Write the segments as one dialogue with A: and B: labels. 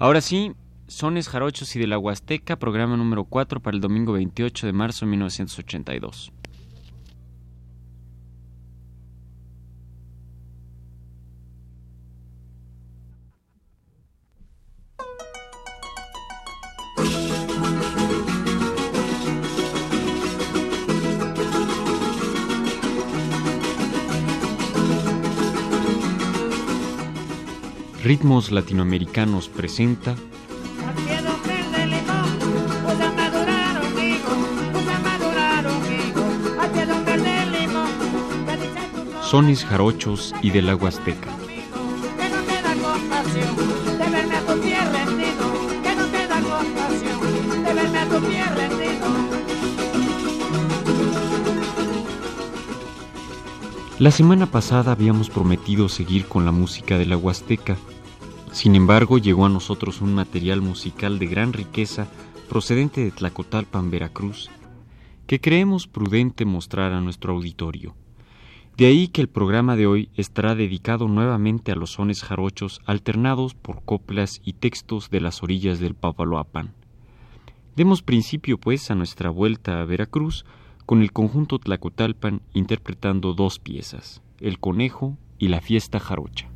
A: Ahora sí, Sones Jarochos y de la Huasteca, programa número 4 para el domingo 28 de marzo de 1982. Ritmos Latinoamericanos presenta Sones Jarochos y del Agua Azteca. La semana pasada habíamos prometido seguir con la música de la Huasteca. Sin embargo, llegó a nosotros un material musical de gran riqueza procedente de Tlacotalpan, Veracruz, que creemos prudente mostrar a nuestro auditorio. De ahí que el programa de hoy estará dedicado nuevamente a los sones jarochos alternados por coplas y textos de las orillas del Papaloapan. Demos principio, pues, a nuestra vuelta a Veracruz con el conjunto Tlacotalpan interpretando dos piezas, El Conejo y La Fiesta Jarocha.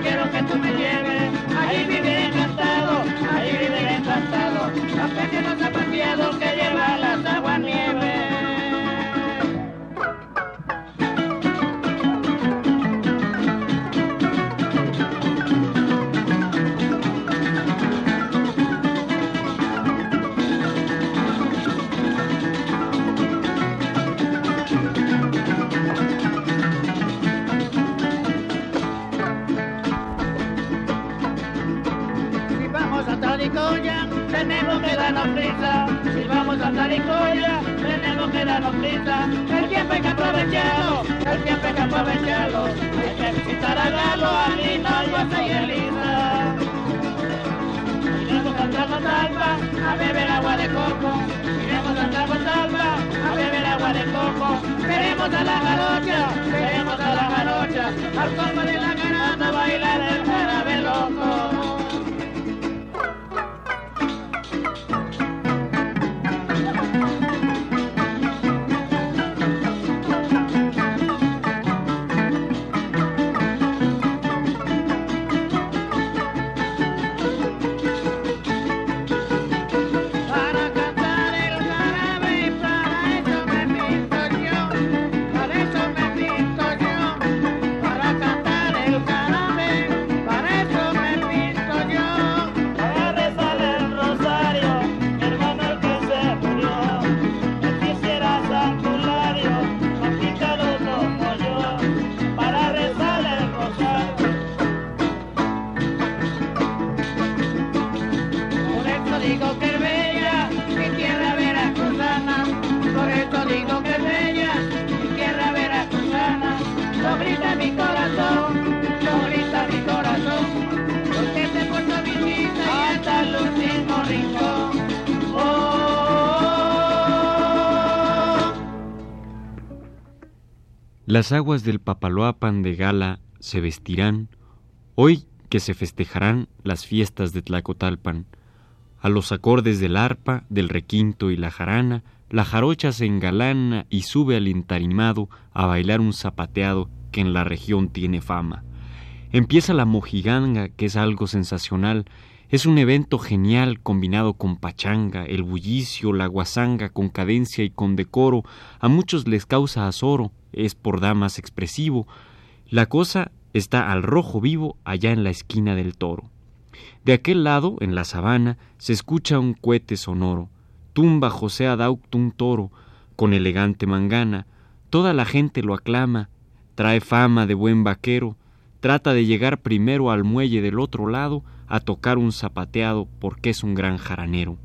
A: Quiero que tú me lleves. Ahí viviré encantado, ahí viviré encantado, los pequeños zapateados que darnos prisa. El tiempo hay que aprovecharlo, el tiempo hay que aprovecharlo. Hay que visitar a Galo, a Lino, al Guasa y a Elisa. Iremos a Tramotalpa a beber agua de coco. Iremos a Tramotalpa a beber agua de coco. Veremos a la jarocha, veremos a la jarocha. Al combo de la garata bailar el jarabe
B: Las aguas del Papaloapan de Gala se vestirán hoy que se festejarán las fiestas de Tlacotalpan. A los acordes del arpa, del requinto y la jarana, la jarocha se engalana y sube al entarimado a bailar un zapateado que en la región tiene fama. Empieza la mojiganga, que es algo sensacional. Es un evento genial combinado con pachanga, el bullicio, la guasanga con cadencia y con decoro. A muchos les causa azoro, es por damas expresivo. La cosa está al rojo vivo allá en la esquina del toro. De aquel lado, en la sabana, se escucha un cohete sonoro. Tumba José Adauct un toro, con elegante mangana. Toda la gente lo aclama, trae fama de buen vaquero, trata de llegar primero al muelle del otro lado a tocar un zapateado porque es un gran jaranero.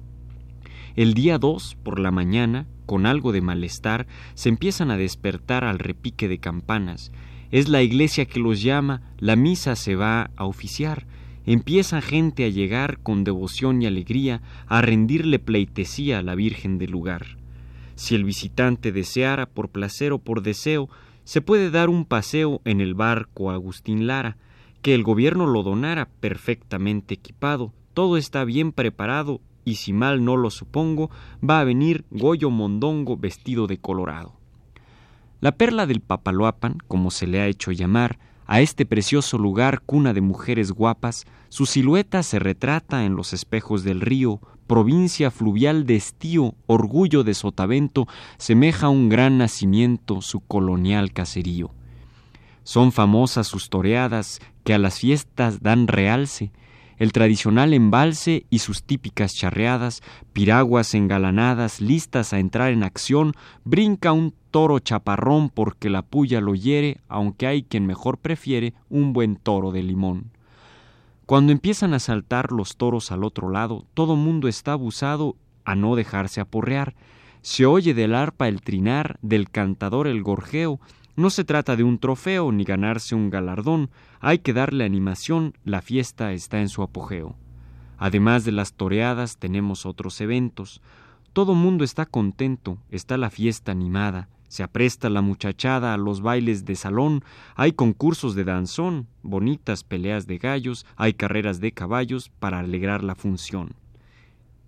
B: El día 2, por la mañana, con algo de malestar, se empiezan a despertar al repique de campanas. Es la iglesia que los llama, la misa se va a oficiar. Empieza gente a llegar con devoción y alegría a rendirle pleitesía a la Virgen del lugar. Si el visitante deseara, por placer o por deseo, se puede dar un paseo en el barco Agustín Lara, que el gobierno lo donara perfectamente equipado, todo está bien preparado y si mal no lo supongo, va a venir Goyo Mondongo vestido de colorado. La perla del Papaloapan, como se le ha hecho llamar, a este precioso lugar cuna de mujeres guapas, su silueta se retrata en los espejos del río, provincia fluvial de estío, orgullo de Sotavento, semeja un gran nacimiento su colonial caserío. Son famosas sus toreadas que a las fiestas dan realce, el tradicional embalse y sus típicas charreadas, piraguas engalanadas, listas a entrar en acción, brinca un toro chaparrón porque la puya lo hiere, aunque hay quien mejor prefiere un buen toro de limón. Cuando empiezan a saltar los toros al otro lado, todo mundo está abusado a no dejarse aporrear. Se oye del arpa el trinar, del cantador el gorjeo, no se trata de un trofeo ni ganarse un galardón, hay que darle animación, la fiesta está en su apogeo. Además de las toreadas tenemos otros eventos. Todo mundo está contento, está la fiesta animada, Se apresta la muchachada a los bailes de salón, hay concursos de danzón, bonitas peleas de gallos, hay carreras de caballos para alegrar la función.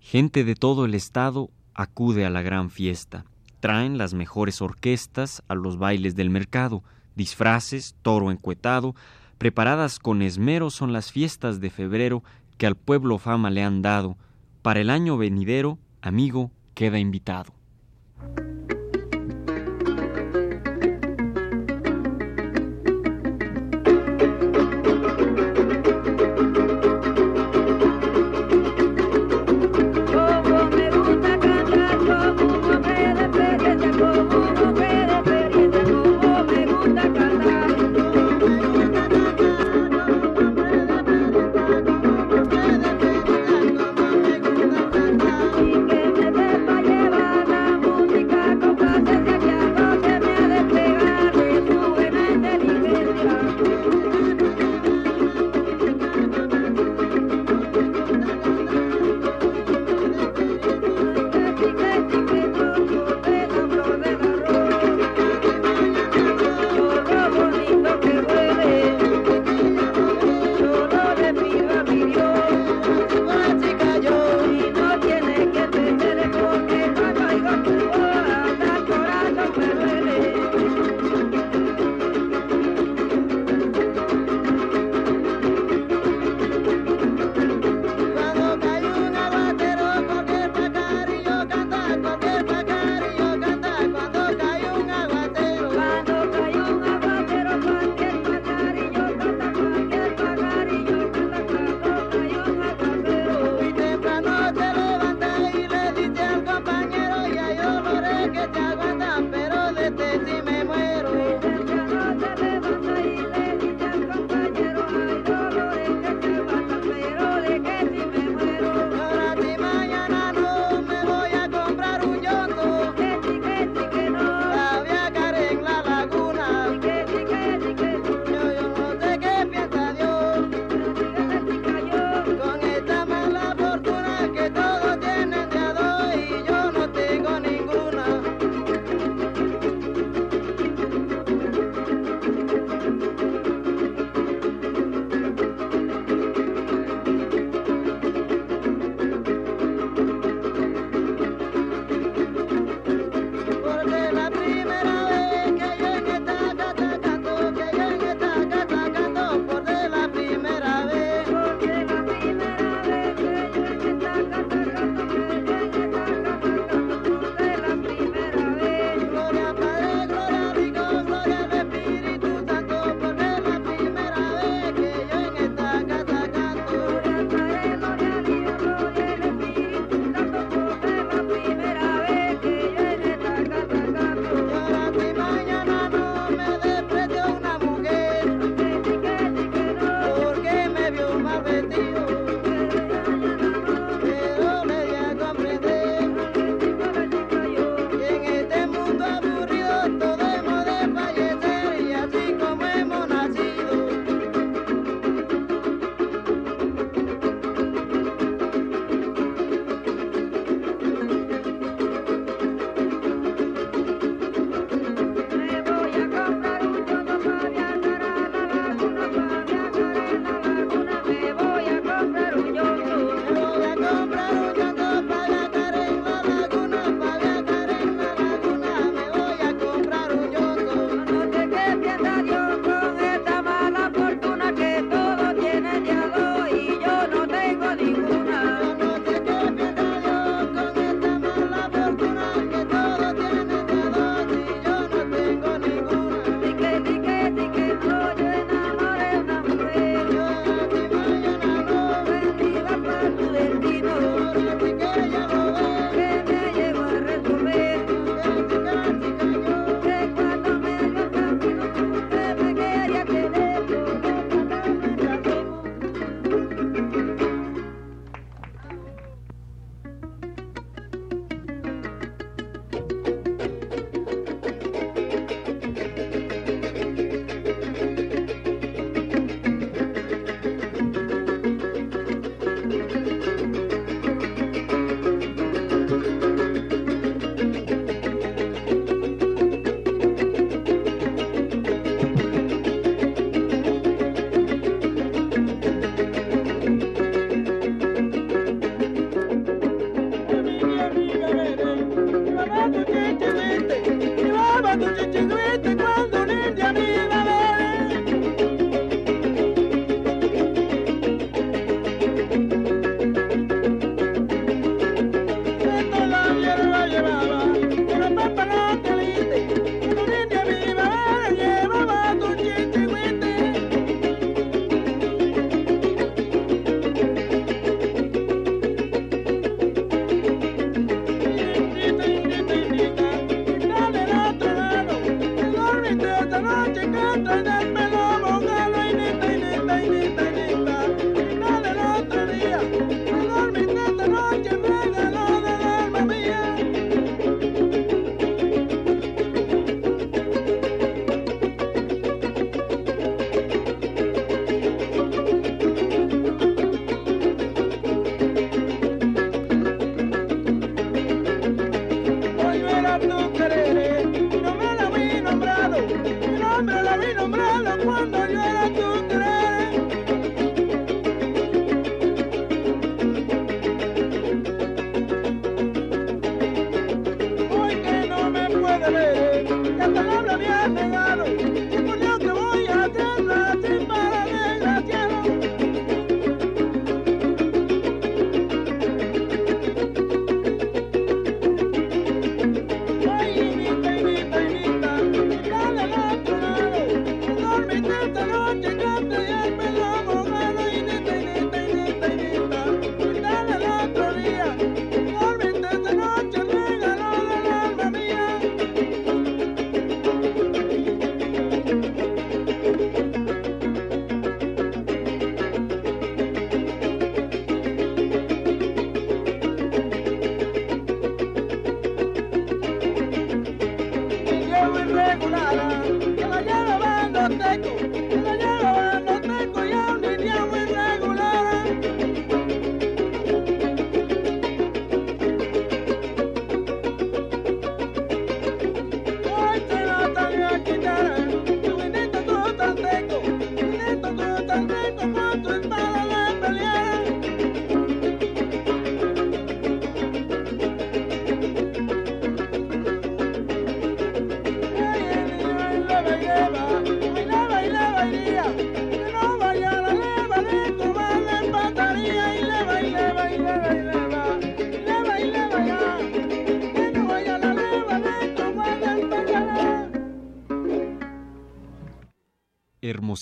B: Gente de todo el estado acude a la gran fiesta. Traen las mejores orquestas a los bailes del mercado, disfraces, toro encuetado, preparadas con esmero son las fiestas de febrero que al pueblo fama le han dado. Para el año venidero, amigo, queda invitado.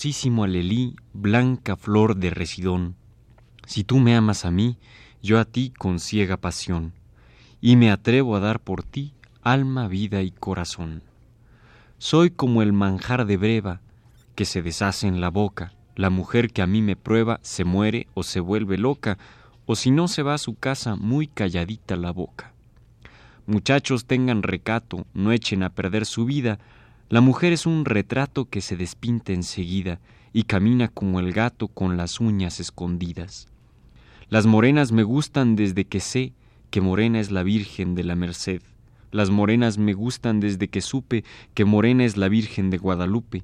B: Hermosísimo alelí, blanca flor de residón. Si tú me amas a mí, yo a ti con ciega pasión, y me atrevo a dar por ti alma, vida y corazón. Soy como el manjar de breva que se deshace en la boca, la mujer que a mí me prueba se muere o se vuelve loca, o si no se va a su casa muy calladita la boca. Muchachos tengan recato, no echen a perder su vida, la mujer es un retrato que se despinta enseguida y camina como el gato con las uñas escondidas. Las morenas me gustan desde que sé que morena es la Virgen de la Merced. Las morenas me gustan desde que supe que morena es la Virgen de Guadalupe.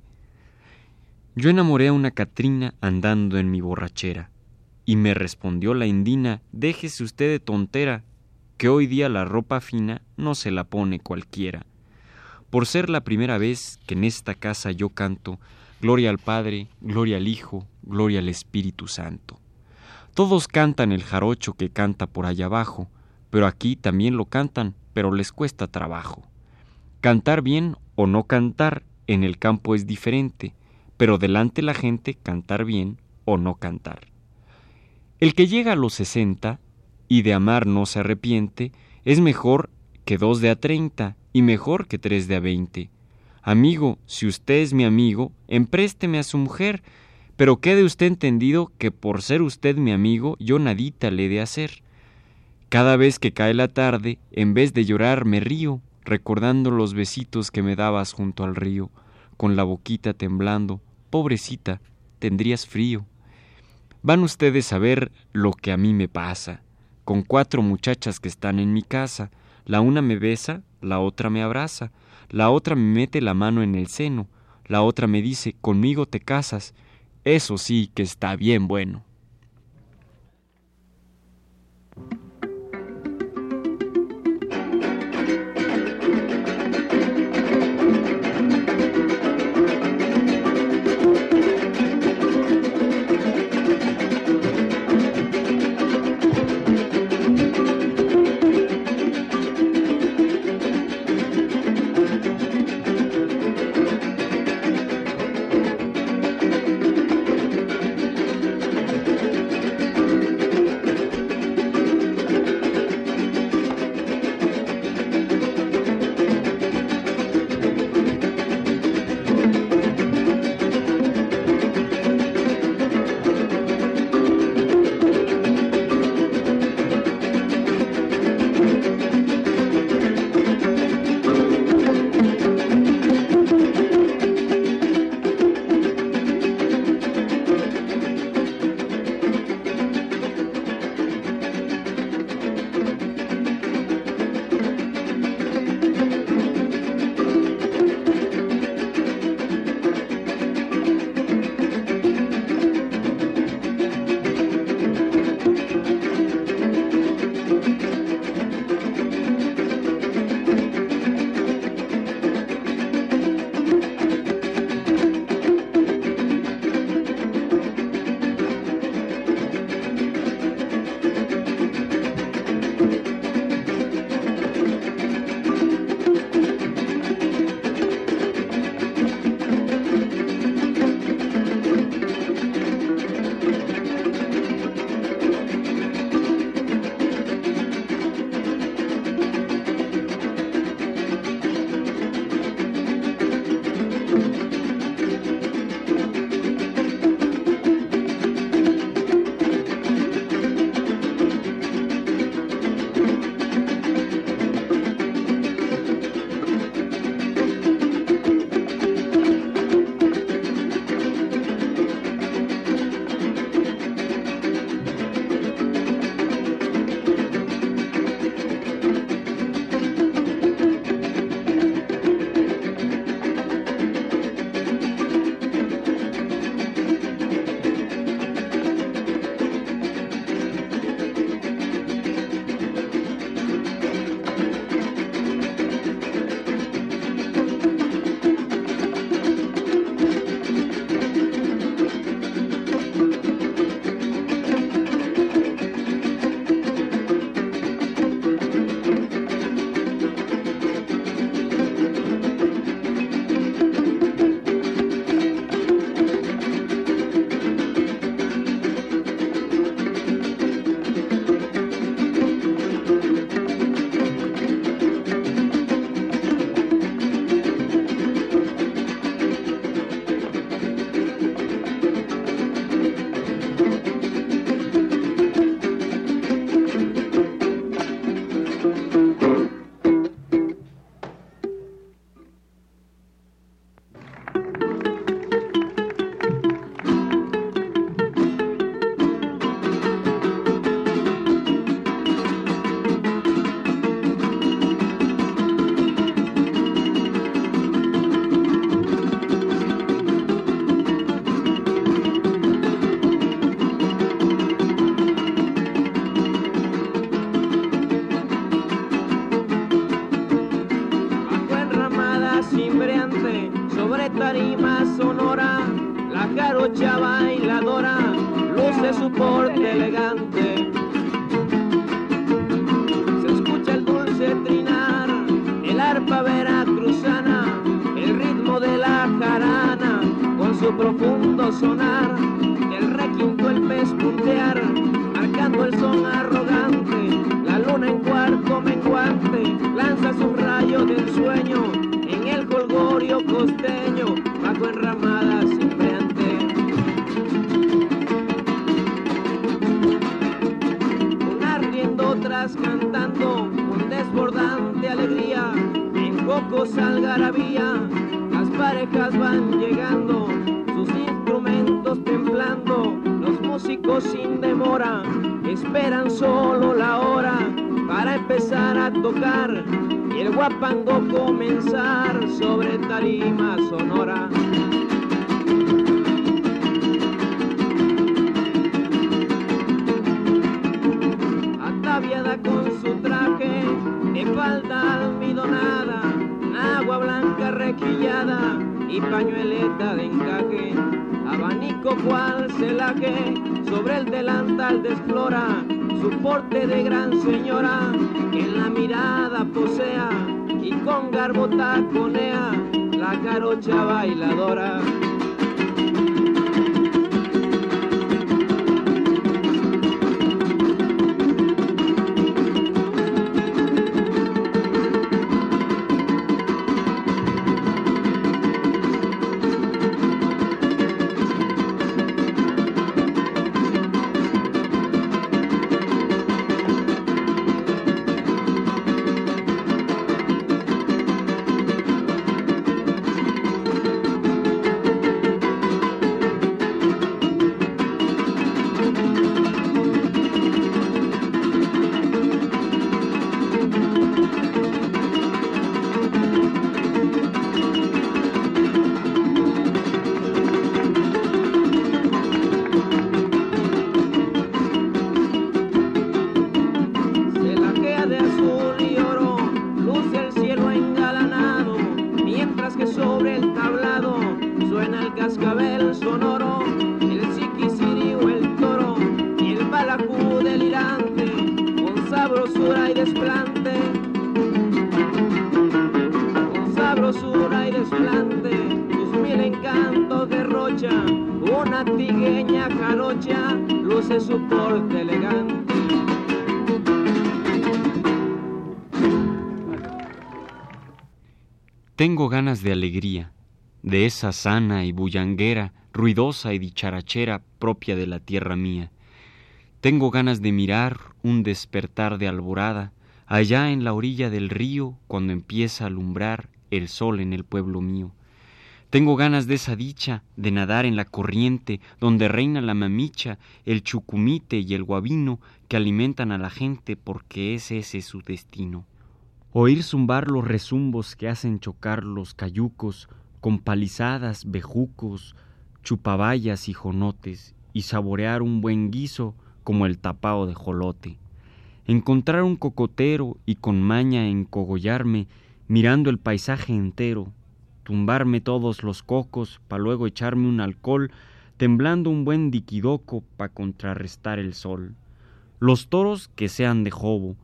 B: Yo enamoré a una Catrina andando en mi borrachera, y me respondió la indina, déjese usted de tontera, que hoy día la ropa fina no se la pone cualquiera por ser la primera vez que en esta casa yo canto, Gloria al Padre, Gloria al Hijo, Gloria al Espíritu Santo. Todos cantan el jarocho que canta por allá abajo, pero aquí también lo cantan, pero les cuesta trabajo. Cantar bien o no cantar en el campo es diferente, pero delante la gente cantar bien o no cantar. El que llega a los sesenta y de amar no se arrepiente, es mejor que dos de a treinta y mejor que tres de a veinte. Amigo, si usted es mi amigo, emprésteme a su mujer, pero quede usted entendido que por ser usted mi amigo, yo nadita le he de hacer. Cada vez que cae la tarde, en vez de llorar me río, recordando los besitos que me dabas junto al río, con la boquita temblando, pobrecita, tendrías frío. Van ustedes a ver lo que a mí me pasa, con cuatro muchachas que están en mi casa, la una me besa, la otra me abraza, la otra me mete la mano en el seno, la otra me dice, conmigo te casas, eso sí que está bien bueno.
C: Costeño, bajo enramadas cimbreante. Unas riendo, otras cantando con desbordante alegría, en cocos algarabía, las parejas van llegando, sus instrumentos temblando, los músicos sin demora, esperan solo la hora para empezar a tocar y el guapango comenzar sobre tarima sonora. Ataviada con su traje de falda almidonada, agua blanca requillada y pañueleta de encaje, abanico cual celaje sobre el delantal desflora su porte de gran señora que en la mirada posea y con garbo taconea la carocha bailadora.
B: Ganas de alegría, de esa sana y bullanguera, ruidosa y dicharachera propia de la tierra mía. Tengo ganas de mirar un despertar de alborada, allá en la orilla del río, cuando empieza a alumbrar el sol en el pueblo mío. Tengo ganas de esa dicha, de nadar en la corriente, donde reina la mamicha, el chucumite y el guabino que alimentan a la gente porque es ese su destino. Oír zumbar los rezumbos que hacen chocar los cayucos con palizadas, bejucos, chupabayas y jonotes, y saborear un buen guiso como el tapao de jolote. Encontrar un cocotero y con maña encogollarme, mirando el paisaje entero, tumbarme todos los cocos pa luego echarme un alcohol, temblando un buen diquidoco pa contrarrestar el sol. Los toros que sean de jobo,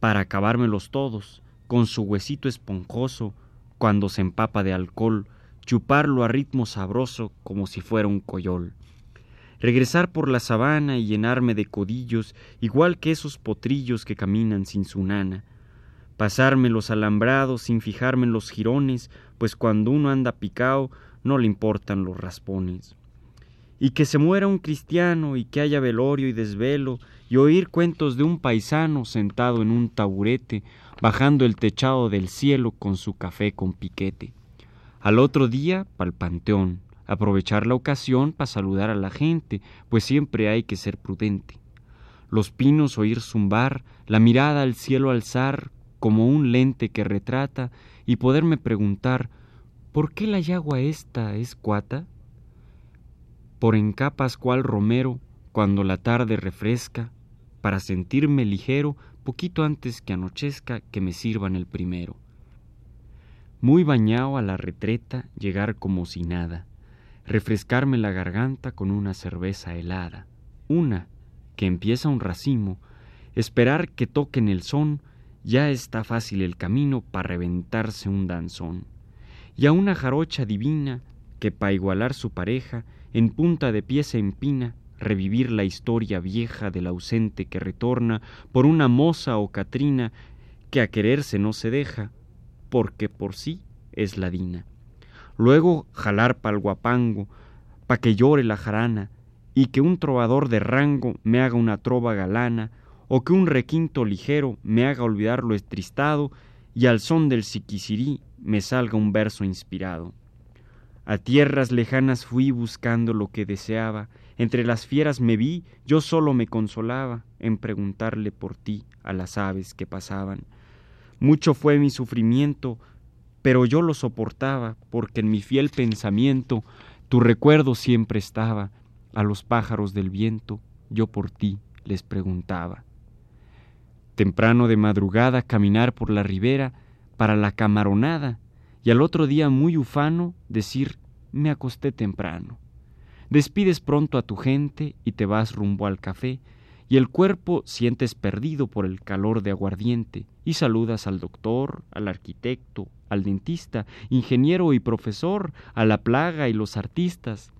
B: para acabármelos todos, con su huesito esponjoso, cuando se empapa de alcohol, chuparlo a ritmo sabroso como si fuera un coyol. Regresar por la sabana y llenarme de codillos, igual que esos potrillos que caminan sin su nana. Pasarme los alambrados sin fijarme en los jirones, pues cuando uno anda picao no le importan los raspones. Y que se muera un cristiano y que haya velorio y desvelo, y oír cuentos de un paisano sentado en un taburete, bajando el techado del cielo con su café con piquete. Al otro día, pa'l panteón, aprovechar la ocasión para saludar a la gente, pues siempre hay que ser prudente. Los pinos oír zumbar, la mirada al cielo alzar como un lente que retrata y poderme preguntar ¿por qué la yagua esta es cuata? Por en capas cual romero, cuando la tarde refresca, para sentirme ligero poquito antes que anochezca que me sirvan el primero. muy bañado a la retreta, llegar como si nada, refrescarme la garganta con una cerveza helada, una que empieza un racimo, esperar que toquen el son, ya está fácil el camino para reventarse un danzón. Y a una jarocha divina que pa igualar su pareja, en punta de pie se empina, revivir la historia vieja del ausente que retorna por una moza o catrina que a quererse no se deja, porque por sí es ladina. Luego jalar pa'l guapango, pa que llore la jarana, y que un trovador de rango me haga una trova galana, o que un requinto ligero me haga olvidar lo estristado, y al son del siquisirí me salga un verso inspirado. A tierras lejanas fui buscando lo que deseaba, entre las fieras me vi, yo solo me consolaba en preguntarle por ti a las aves que pasaban. Mucho fue mi sufrimiento, pero yo lo soportaba, porque en mi fiel pensamiento tu recuerdo siempre estaba. A los pájaros del viento yo por ti les preguntaba. Temprano de madrugada caminar por la ribera para la camaronada y al otro día muy ufano decir me acosté temprano. Despides pronto a tu gente y te vas rumbo al café, y el cuerpo sientes perdido por el calor de aguardiente, y saludas al doctor, al arquitecto, al dentista, ingeniero y profesor, a la plaga y los artistas,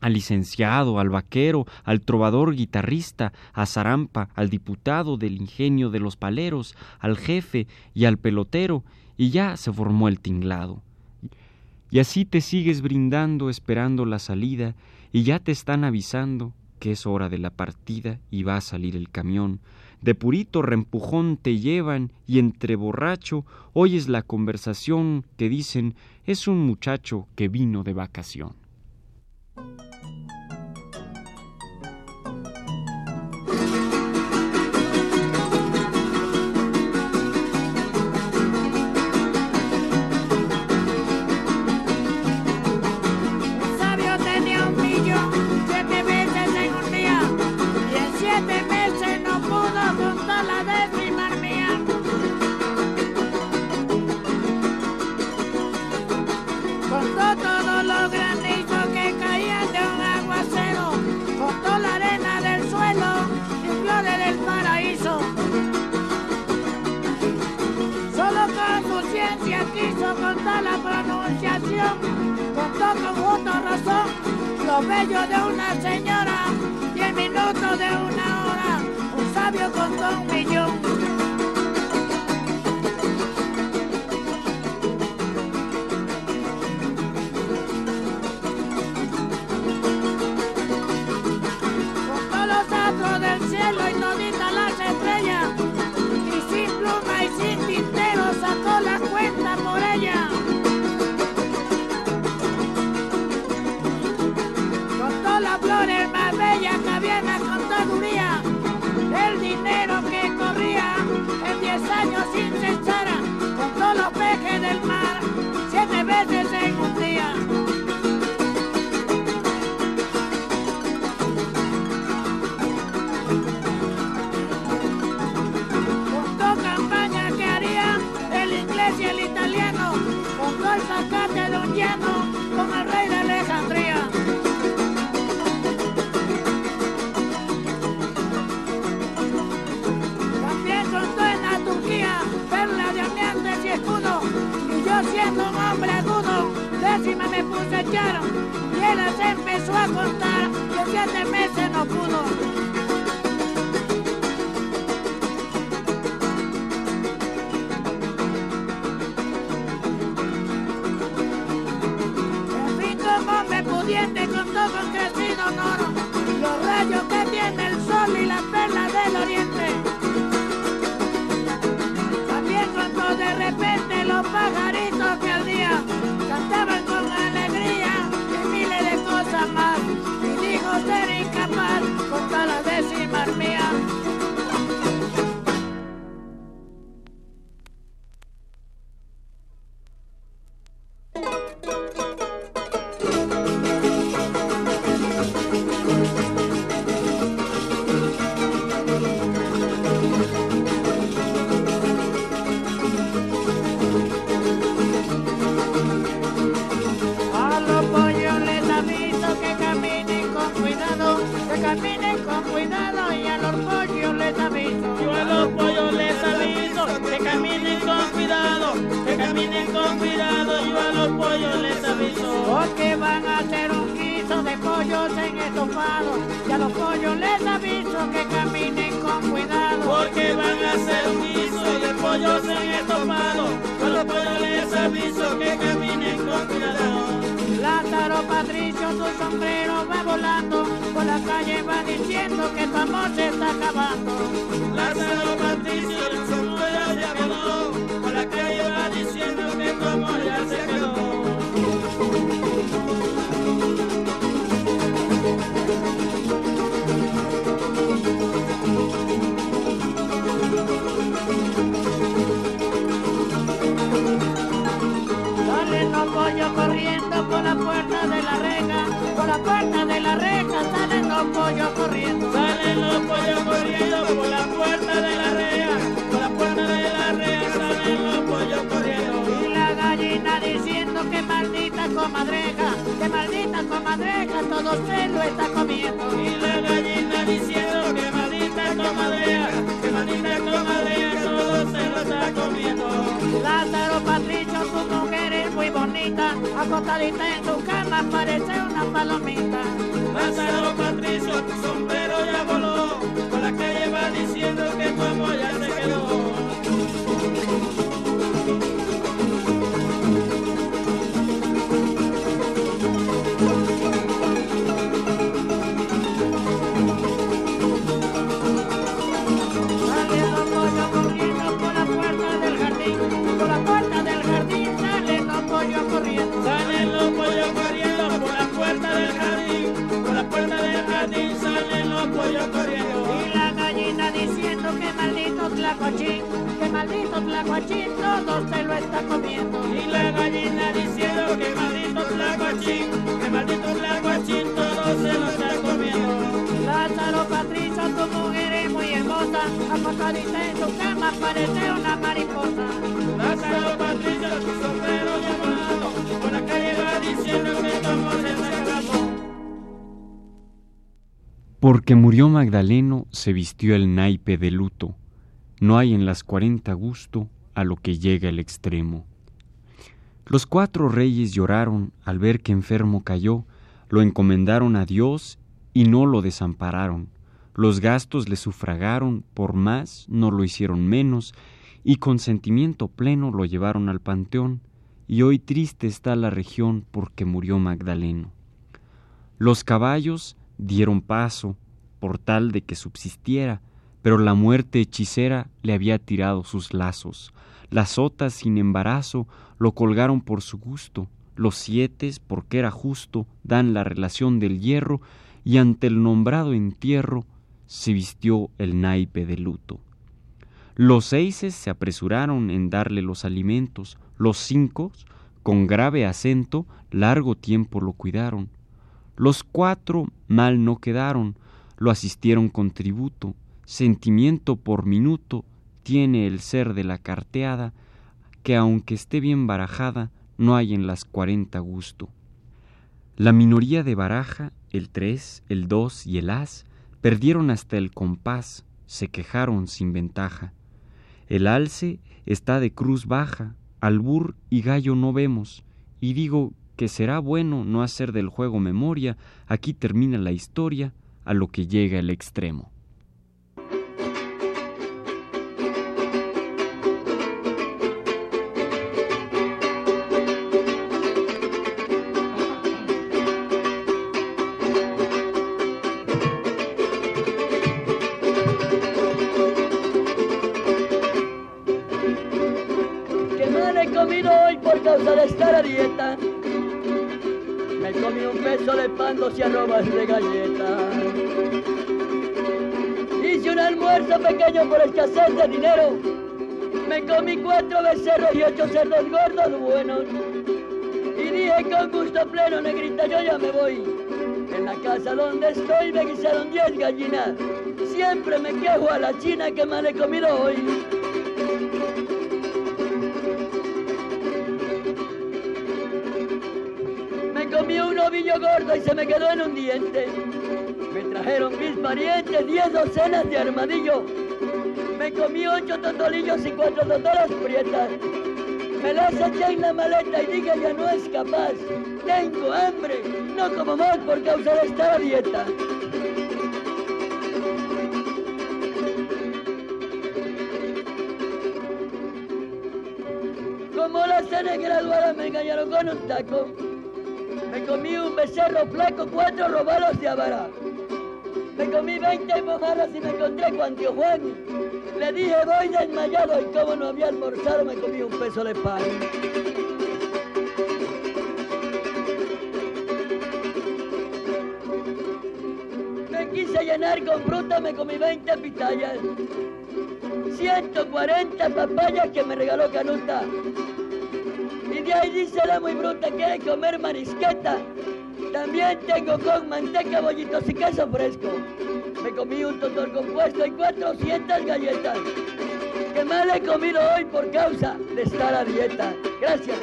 B: al licenciado, al vaquero, al trovador guitarrista, a Zarampa, al diputado del ingenio de los paleros, al jefe y al pelotero, y ya se formó el tinglado. Y así te sigues brindando esperando la salida, y ya te están avisando que es hora de la partida y va a salir el camión. De purito reempujón te llevan y entre borracho oyes la conversación que dicen es un muchacho que vino de vacación.
A: Bello de una señora y el minuto de una hora, un sabio contó un millón. escucharon y él se empezó a contar que siete
D: meses no pudo. El fin como me pudiente contó con crecido honor los rayos que tiene el sol
A: y las perlas del oriente. También contó de repente los pajaritos que al día mía. Corriendo.
D: Salen los pollos corriendo por la puerta de la rea, por la puerta de la rea salen los pollos corriendo.
A: Y la gallina diciendo que maldita comadreja, que maldita comadreja, todo se lo está comiendo.
D: Y la gallina diciendo que maldita comadrea, que maldita comadrea, todo se lo está comiendo.
A: Lázaro bonita, acostadita en su cama parece una palomita.
D: Lázaro Patricio, tu sombrero ya voló, por la calle va diciendo que tu amor ya se quedó.
A: Corriendo. Y la gallina diciendo que maldito tlacuachín, que maldito tlacuachín, todo se lo está comiendo.
D: Y la gallina diciendo que maldito tlacuachín, que maldito tlacuachín, todo se lo está comiendo.
A: Lázaro Patricio, tu mujer es muy hermosa, acostadita en su cama parece una mariposa.
D: Lázaro Patricio, tu sombrero
B: Porque murió Magdaleno, se vistió el naipe de luto. No hay en las cuarenta gusto a lo que llega el extremo. Los cuatro reyes lloraron al ver que enfermo cayó, lo encomendaron a Dios y no lo desampararon. Los gastos le sufragaron, por más no lo hicieron menos, y con sentimiento pleno lo llevaron al panteón, y hoy triste está la región porque murió Magdaleno. Los caballos dieron paso, por tal de que subsistiera, pero la muerte hechicera le había tirado sus lazos. Las sotas sin embarazo lo colgaron por su gusto, los siete, porque era justo, dan la relación del hierro, y ante el nombrado entierro se vistió el naipe de luto. Los seises se apresuraron en darle los alimentos, los cinco, con grave acento, largo tiempo lo cuidaron. Los cuatro mal no quedaron, lo asistieron con tributo, sentimiento por minuto tiene el ser de la carteada, que aunque esté bien barajada, no hay en las cuarenta gusto. La minoría de baraja, el tres, el dos y el as, perdieron hasta el compás, se quejaron sin ventaja. El alce está de cruz baja, albur y gallo no vemos, y digo que será bueno no hacer del juego memoria, aquí termina la historia, a lo que llega el extremo.
E: Y arrobas de galleta. Hice un almuerzo pequeño por escasez de dinero. Me comí cuatro becerros y ocho cerdos gordos buenos. Y dije con gusto pleno, negrita, yo ya me voy. En la casa donde estoy me guisaron diez gallinas. Siempre me quejo a la china que mal he comido hoy. Ovillo gordo y se me quedó en un diente. Me trajeron mis parientes diez docenas de armadillo. Me comí ocho totolillos y cuatro totolas prietas. Me las eché en la maleta y dije ya no es capaz. Tengo hambre, no como más por causa de esta dieta. Como la cena graduada me engañaron con un taco. Comí un becerro flaco, cuatro robalos de avara. Me comí 20 mojarras y me encontré con tío Juan. Le dije, voy desmayado y como no había almorzado me comí un peso de pan. Me quise llenar con fruta, me comí 20 pitayas. 140 papayas que me regaló Canuta. Dice la muy bruta que comer marisqueta. También tengo con manteca, bollitos y queso fresco. Me comí un totor compuesto y 400 galletas. Que mal he comido hoy por causa de estar a dieta. Gracias.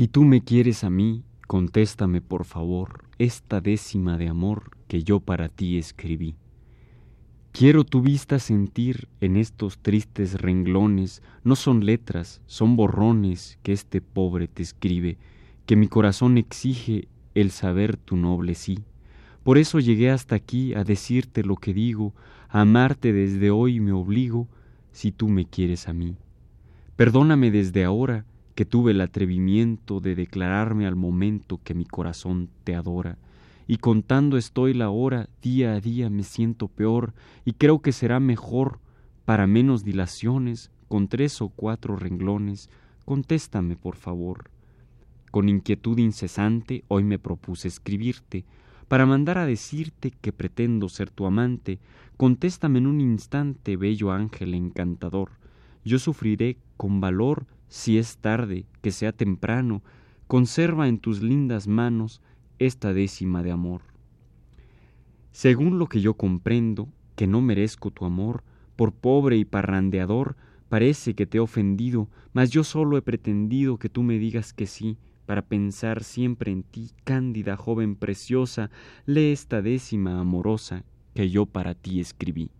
B: Si tú me quieres a mí, Contéstame, por favor, esta décima de amor que yo para ti escribí. Quiero tu vista sentir en estos tristes renglones, no son letras, son borrones que este pobre te escribe, que mi corazón exige el saber tu noble sí. Por eso llegué hasta aquí a decirte lo que digo, a amarte desde hoy me obligo, si tú me quieres a mí. Perdóname desde ahora que tuve el atrevimiento de declararme al momento que mi corazón te adora, y contando estoy la hora, día a día me siento peor, y creo que será mejor, para menos dilaciones, con tres o cuatro renglones, contéstame por favor. Con inquietud incesante hoy me propuse escribirte, para mandar a decirte que pretendo ser tu amante, contéstame en un instante, bello ángel encantador. Yo sufriré con valor si es tarde, que sea temprano, conserva en tus lindas manos esta décima de amor. Según lo que yo comprendo, que no merezco tu amor, por pobre y parrandeador, parece que te he ofendido, mas yo solo he pretendido que tú me digas que sí, para pensar siempre en ti, cándida joven preciosa, lee esta décima amorosa que yo para ti escribí.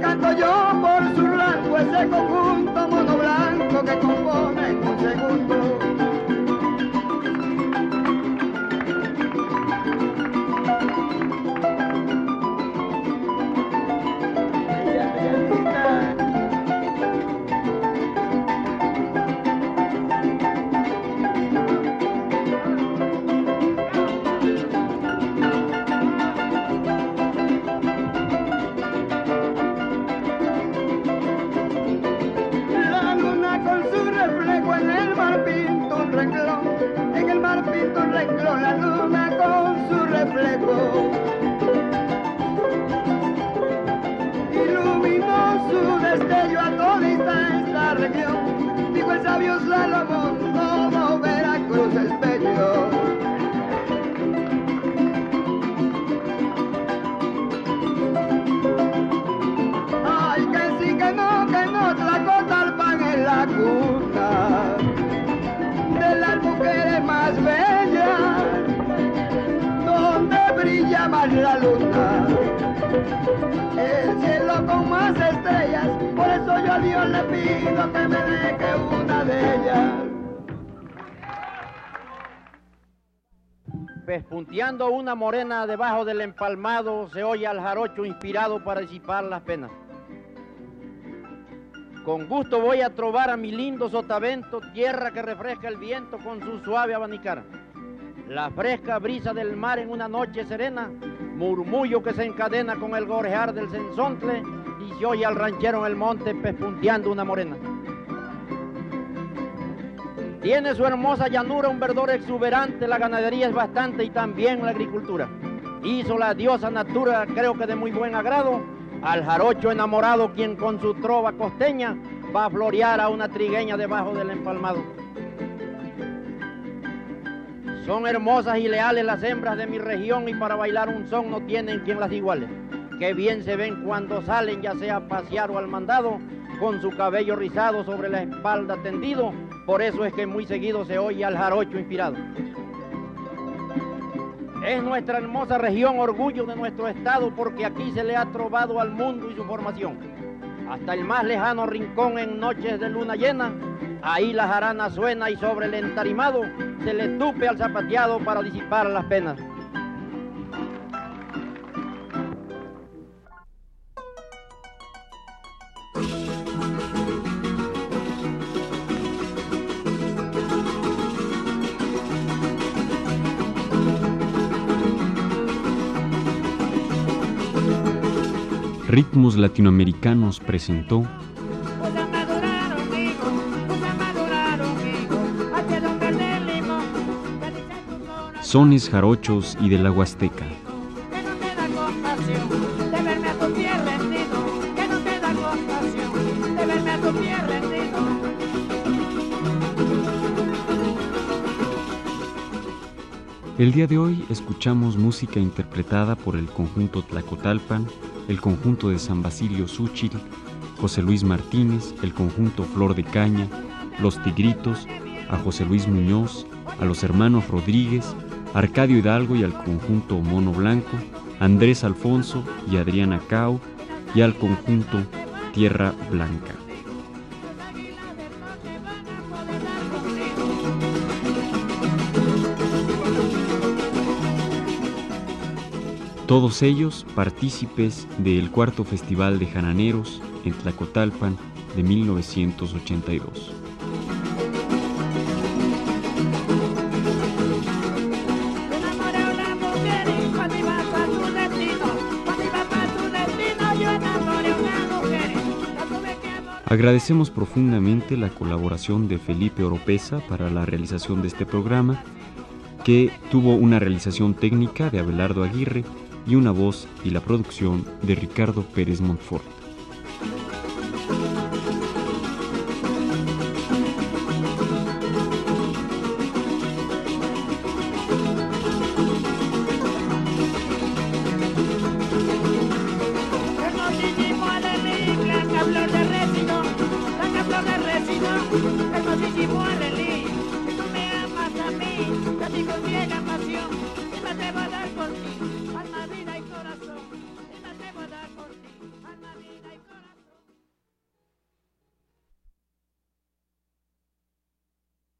F: Canto yo por su rango ese conjunto mono blanco que compone un segundo.
G: Pespunteando una morena debajo del empalmado, se oye al jarocho inspirado para disipar las penas. Con gusto voy a trobar a mi lindo sotavento, tierra que refresca el viento con su suave abanicar. La fresca brisa del mar en una noche serena, murmullo que se encadena con el gorjear del sensontle y se oye al ranchero en el monte pespunteando una morena. Tiene su hermosa llanura un verdor exuberante, la ganadería es bastante y también la agricultura. Hizo la diosa natura, creo que de muy buen agrado, al jarocho enamorado quien con su trova costeña va a florear a una trigueña debajo del empalmado. Son hermosas y leales las hembras de mi región y para bailar un son no tienen quien las iguale. Qué bien se ven cuando salen, ya sea a pasear o al mandado, con su cabello rizado sobre la espalda tendido, por eso es que muy seguido se oye al jarocho inspirado. Es nuestra hermosa región orgullo de nuestro estado porque aquí se le ha trovado al mundo y su formación. Hasta el más lejano rincón en noches de luna llena, ahí la jarana suena y sobre el entarimado se le tupe al zapateado para disipar las penas.
D: Dice tu flora,
B: Sones Jarochos y de la Huasteca. El día de hoy escuchamos música interpretada por el conjunto Tlacotalpan, el conjunto de San Basilio Súchil, José Luis Martínez, el conjunto Flor de Caña, Los Tigritos, a José Luis Muñoz, a los hermanos Rodríguez, Arcadio Hidalgo y al conjunto Mono Blanco, Andrés Alfonso y Adriana Cao y al conjunto Tierra Blanca. Todos ellos partícipes del cuarto Festival de Jananeros en Tlacotalpan de 1982. Agradecemos profundamente la colaboración de Felipe Oropesa para la realización de este programa, que tuvo una realización técnica de Abelardo Aguirre y una voz y la producción de Ricardo Pérez Montfort.